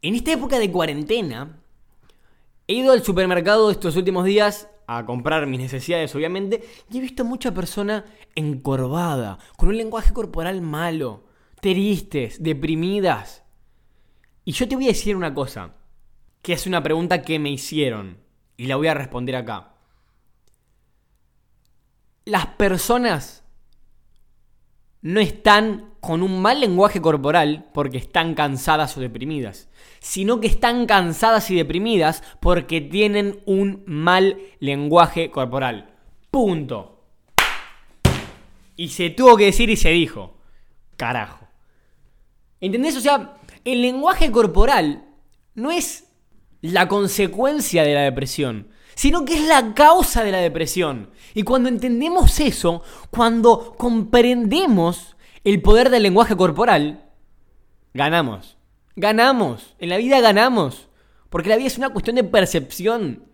En esta época de cuarentena, he ido al supermercado estos últimos días a comprar mis necesidades, obviamente, y he visto mucha persona encorvada, con un lenguaje corporal malo, tristes, deprimidas. Y yo te voy a decir una cosa, que es una pregunta que me hicieron, y la voy a responder acá. Las personas no están con un mal lenguaje corporal porque están cansadas o deprimidas, sino que están cansadas y deprimidas porque tienen un mal lenguaje corporal. Punto. Y se tuvo que decir y se dijo. Carajo. ¿Entendés? O sea, el lenguaje corporal no es la consecuencia de la depresión, sino que es la causa de la depresión. Y cuando entendemos eso, cuando comprendemos el poder del lenguaje corporal, ganamos. Ganamos. En la vida ganamos. Porque la vida es una cuestión de percepción,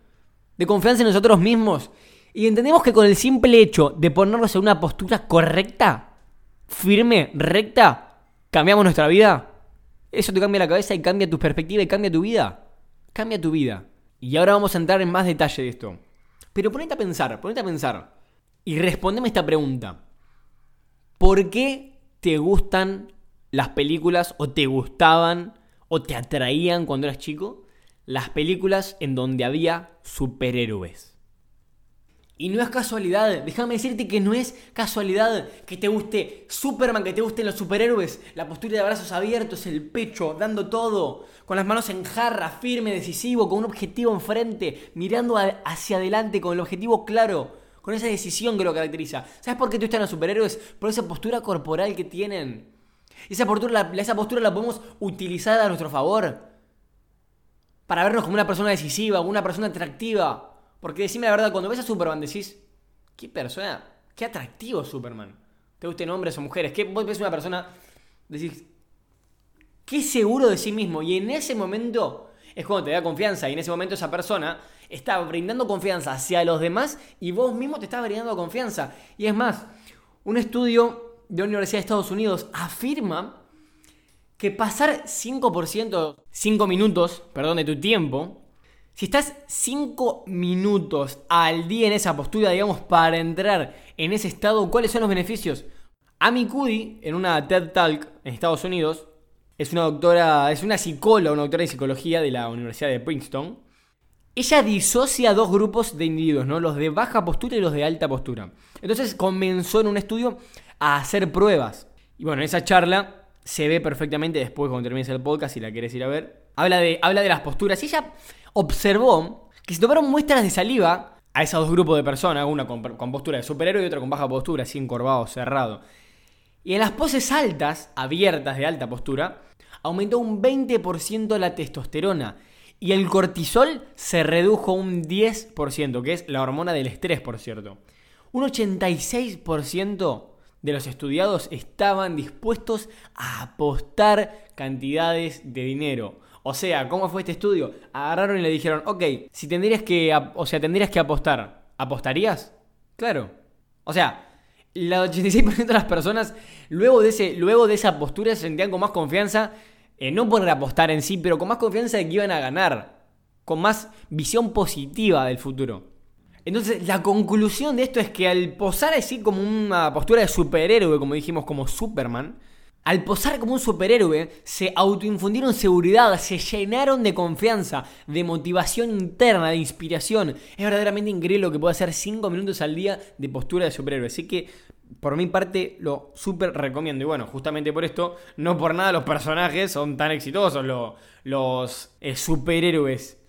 de confianza en nosotros mismos. Y entendemos que con el simple hecho de ponernos en una postura correcta, firme, recta, cambiamos nuestra vida. Eso te cambia la cabeza y cambia tu perspectiva y cambia tu vida. Cambia tu vida. Y ahora vamos a entrar en más detalle de esto. Pero ponete a pensar, ponete a pensar. Y respondeme esta pregunta. ¿Por qué te gustan las películas o te gustaban o te atraían cuando eras chico? Las películas en donde había superhéroes. Y no es casualidad, déjame decirte que no es casualidad que te guste Superman, que te gusten los superhéroes, la postura de brazos abiertos, el pecho, dando todo, con las manos en jarra, firme, decisivo, con un objetivo enfrente, mirando hacia adelante, con el objetivo claro, con esa decisión que lo caracteriza. ¿Sabes por qué te gustan los superhéroes? Por esa postura corporal que tienen. Esa postura, esa postura la podemos utilizar a nuestro favor. Para vernos como una persona decisiva, una persona atractiva. Porque decime la verdad, cuando ves a Superman decís, qué persona, qué atractivo Superman. Te gusten hombres o mujeres. Que vos ves una persona, decís, qué seguro de sí mismo. Y en ese momento es cuando te da confianza. Y en ese momento esa persona está brindando confianza hacia los demás y vos mismo te estás brindando confianza. Y es más, un estudio de la Universidad de Estados Unidos afirma que pasar 5%, 5 minutos, perdón, de tu tiempo si estás 5 minutos al día en esa postura, digamos, para entrar en ese estado, ¿cuáles son los beneficios? Amy Cuddy, en una TED Talk en Estados Unidos, es una doctora, es una psicóloga, una doctora en psicología de la Universidad de Princeton. Ella disocia dos grupos de individuos, ¿no? Los de baja postura y los de alta postura. Entonces comenzó en un estudio a hacer pruebas. Y bueno, en esa charla se ve perfectamente después cuando termines el podcast, si la quieres ir a ver. Habla de, habla de las posturas. Y ella observó que se tomaron muestras de saliva a esos dos grupos de personas, una con, postura de superhéroe y otra con baja postura, así encorvado, cerrado. Y en las poses altas, abiertas de alta postura, aumentó un 20% la testosterona y el cortisol se redujo un 10%, que es la hormona del estrés, por cierto. Un 86% de los estudiados estaban dispuestos a apostar cantidades de dinero. O sea, ¿cómo fue este estudio? Agarraron y le dijeron, ok, si tendrías que, o sea, tendrías que apostar, ¿apostarías? Claro. O sea, el 86% de las personas luego de, ese, luego de esa postura se sentían con más confianza, eh, no por apostar en sí, pero con más confianza de que iban a ganar, con más visión positiva del futuro. Entonces, la conclusión de esto es que al posar así como una postura de superhéroe, como dijimos, como Superman, al posar como un superhéroe, se autoinfundieron seguridad, se llenaron de confianza, de motivación interna, de inspiración. Es verdaderamente increíble lo que puede hacer 5 minutos al día de postura de superhéroe. Así que, por mi parte, lo súper recomiendo. Y bueno, justamente por esto, no por nada los personajes son tan exitosos, los, eh, superhéroes.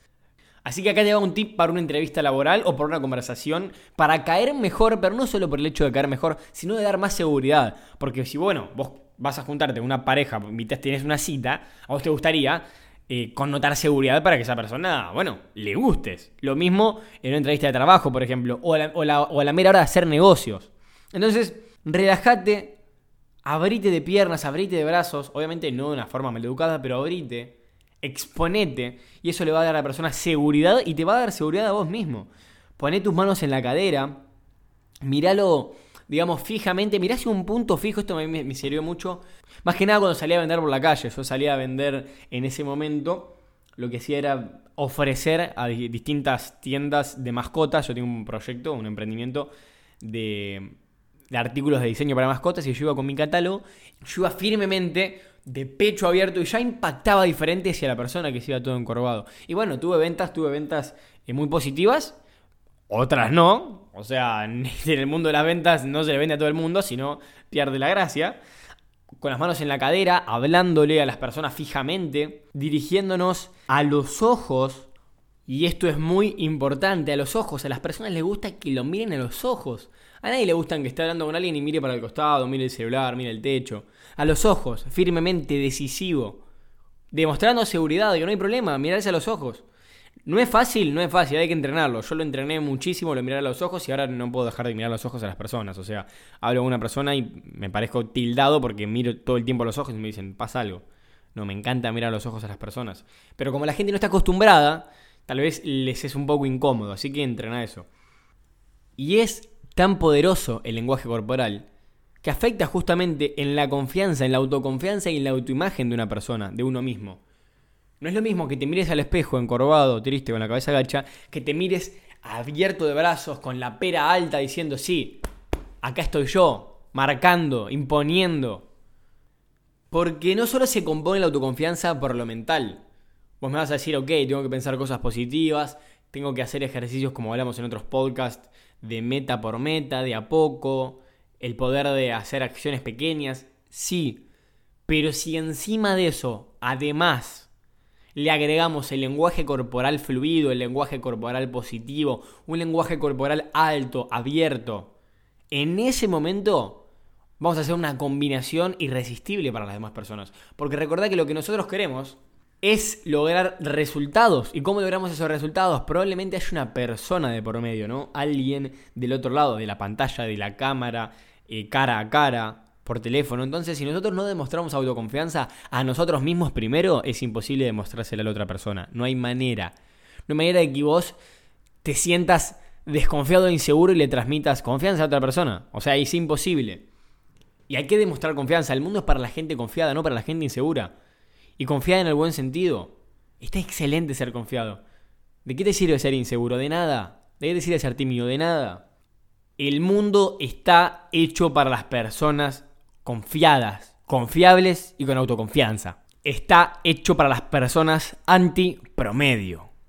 Así que acá te va un tip para una entrevista laboral o para una conversación, para caer mejor, pero no solo por el hecho de caer mejor, sino de dar más seguridad. Porque si, bueno, vos vas a juntarte con una pareja, tienes una cita, a vos te gustaría eh, connotar seguridad para que esa persona, bueno, le gustes. Lo mismo en una entrevista de trabajo, por ejemplo, o a la, o la mera hora de hacer negocios. Entonces, relájate, abrite de piernas, abrite de brazos, obviamente no de una forma maleducada, pero abrite, exponete, y eso le va a dar a la persona seguridad y te va a dar seguridad a vos mismo. Poné tus manos en la cadera, míralo digamos, fijamente, mirá si un punto fijo, esto me, me sirvió mucho, más que nada cuando salía a vender por la calle, yo salía a vender en ese momento, lo que hacía era ofrecer a distintas tiendas de mascotas, yo tengo un proyecto, un emprendimiento de, de artículos de diseño para mascotas y yo iba con mi catálogo, yo iba firmemente de pecho abierto y ya impactaba diferente hacia la persona que se iba todo encorvado. Y bueno, tuve ventas, tuve ventas eh, muy positivas, otras no. O sea, en el mundo de las ventas no se le vende a todo el mundo, sino pierde la gracia. Con las manos en la cadera, hablándole a las personas fijamente, dirigiéndonos a los ojos. Y esto es muy importante, a los ojos. A las personas les gusta que lo miren a los ojos. A nadie le gusta que esté hablando con alguien y mire para el costado, mire el celular, mire el techo. A los ojos, firmemente, decisivo. Demostrando seguridad, de que no hay problema, mirarse a los ojos. No es fácil, no es fácil, hay que entrenarlo. Yo lo entrené muchísimo, lo miré a los ojos y ahora no puedo dejar de mirar los ojos a las personas. O sea, hablo con una persona y me parezco tildado porque miro todo el tiempo a los ojos y me dicen, pasa algo. No, me encanta mirar a los ojos a las personas. Pero como la gente no está acostumbrada, tal vez les es un poco incómodo, así que entrena eso. Y es tan poderoso el lenguaje corporal que afecta justamente en la confianza, en la autoconfianza y en la autoimagen de una persona, de uno mismo. No es lo mismo que te mires al espejo encorvado, triste, con la cabeza gacha, que te mires abierto de brazos, con la pera alta, diciendo, sí, acá estoy yo, marcando, imponiendo. Porque no solo se compone la autoconfianza por lo mental. Vos me vas a decir, ok, tengo que pensar cosas positivas, tengo que hacer ejercicios como hablamos en otros podcasts, de meta por meta, de a poco, el poder de hacer acciones pequeñas, sí, pero si encima de eso, además, le agregamos el lenguaje corporal fluido, el lenguaje corporal positivo, un lenguaje corporal alto, abierto, en ese momento vamos a hacer una combinación irresistible para las demás personas. Porque recordad que lo que nosotros queremos es lograr resultados. ¿Y cómo logramos esos resultados? Probablemente haya una persona de por medio, ¿no? Alguien del otro lado de la pantalla, de la cámara, eh, cara a cara, por teléfono. Entonces, si nosotros no demostramos autoconfianza a nosotros mismos primero, es imposible demostrársela a la otra persona. No hay manera. No hay manera de que vos te sientas desconfiado e inseguro y le transmitas confianza a otra persona. O sea, es imposible. Y hay que demostrar confianza. El mundo es para la gente confiada, no para la gente insegura y confiar en el buen sentido. Está excelente ser confiado. ¿De qué te sirve ser inseguro? De nada. ¿De qué te sirve ser tímido? De nada. El mundo está hecho para las personas confiadas, confiables y con autoconfianza. Está hecho para las personas anti-promedio.